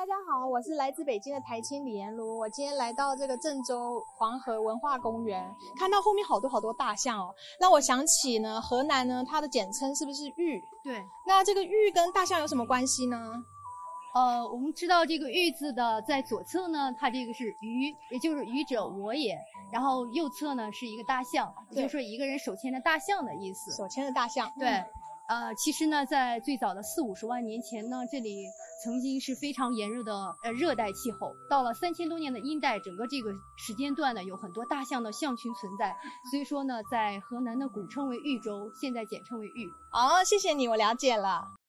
大家好，我是来自北京的台青李延如。我今天来到这个郑州黄河文化公园，看到后面好多好多大象哦，让我想起呢，河南呢，它的简称是不是豫？对，那这个豫跟大象有什么关系呢？呃，我们知道这个“豫”字的在左侧呢，它这个是愚，也就是愚者我也。然后右侧呢是一个大象，也就是说一个人手牵着大象的意思。手牵着大象，对。呃，其实呢，在最早的四五十万年前呢，这里曾经是非常炎热的呃热带气候。到了三千多年的殷代，整个这个时间段呢，有很多大象的象群存在。所以说呢，在河南的，古称为豫州，现在简称为豫。哦，谢谢你，我了解了。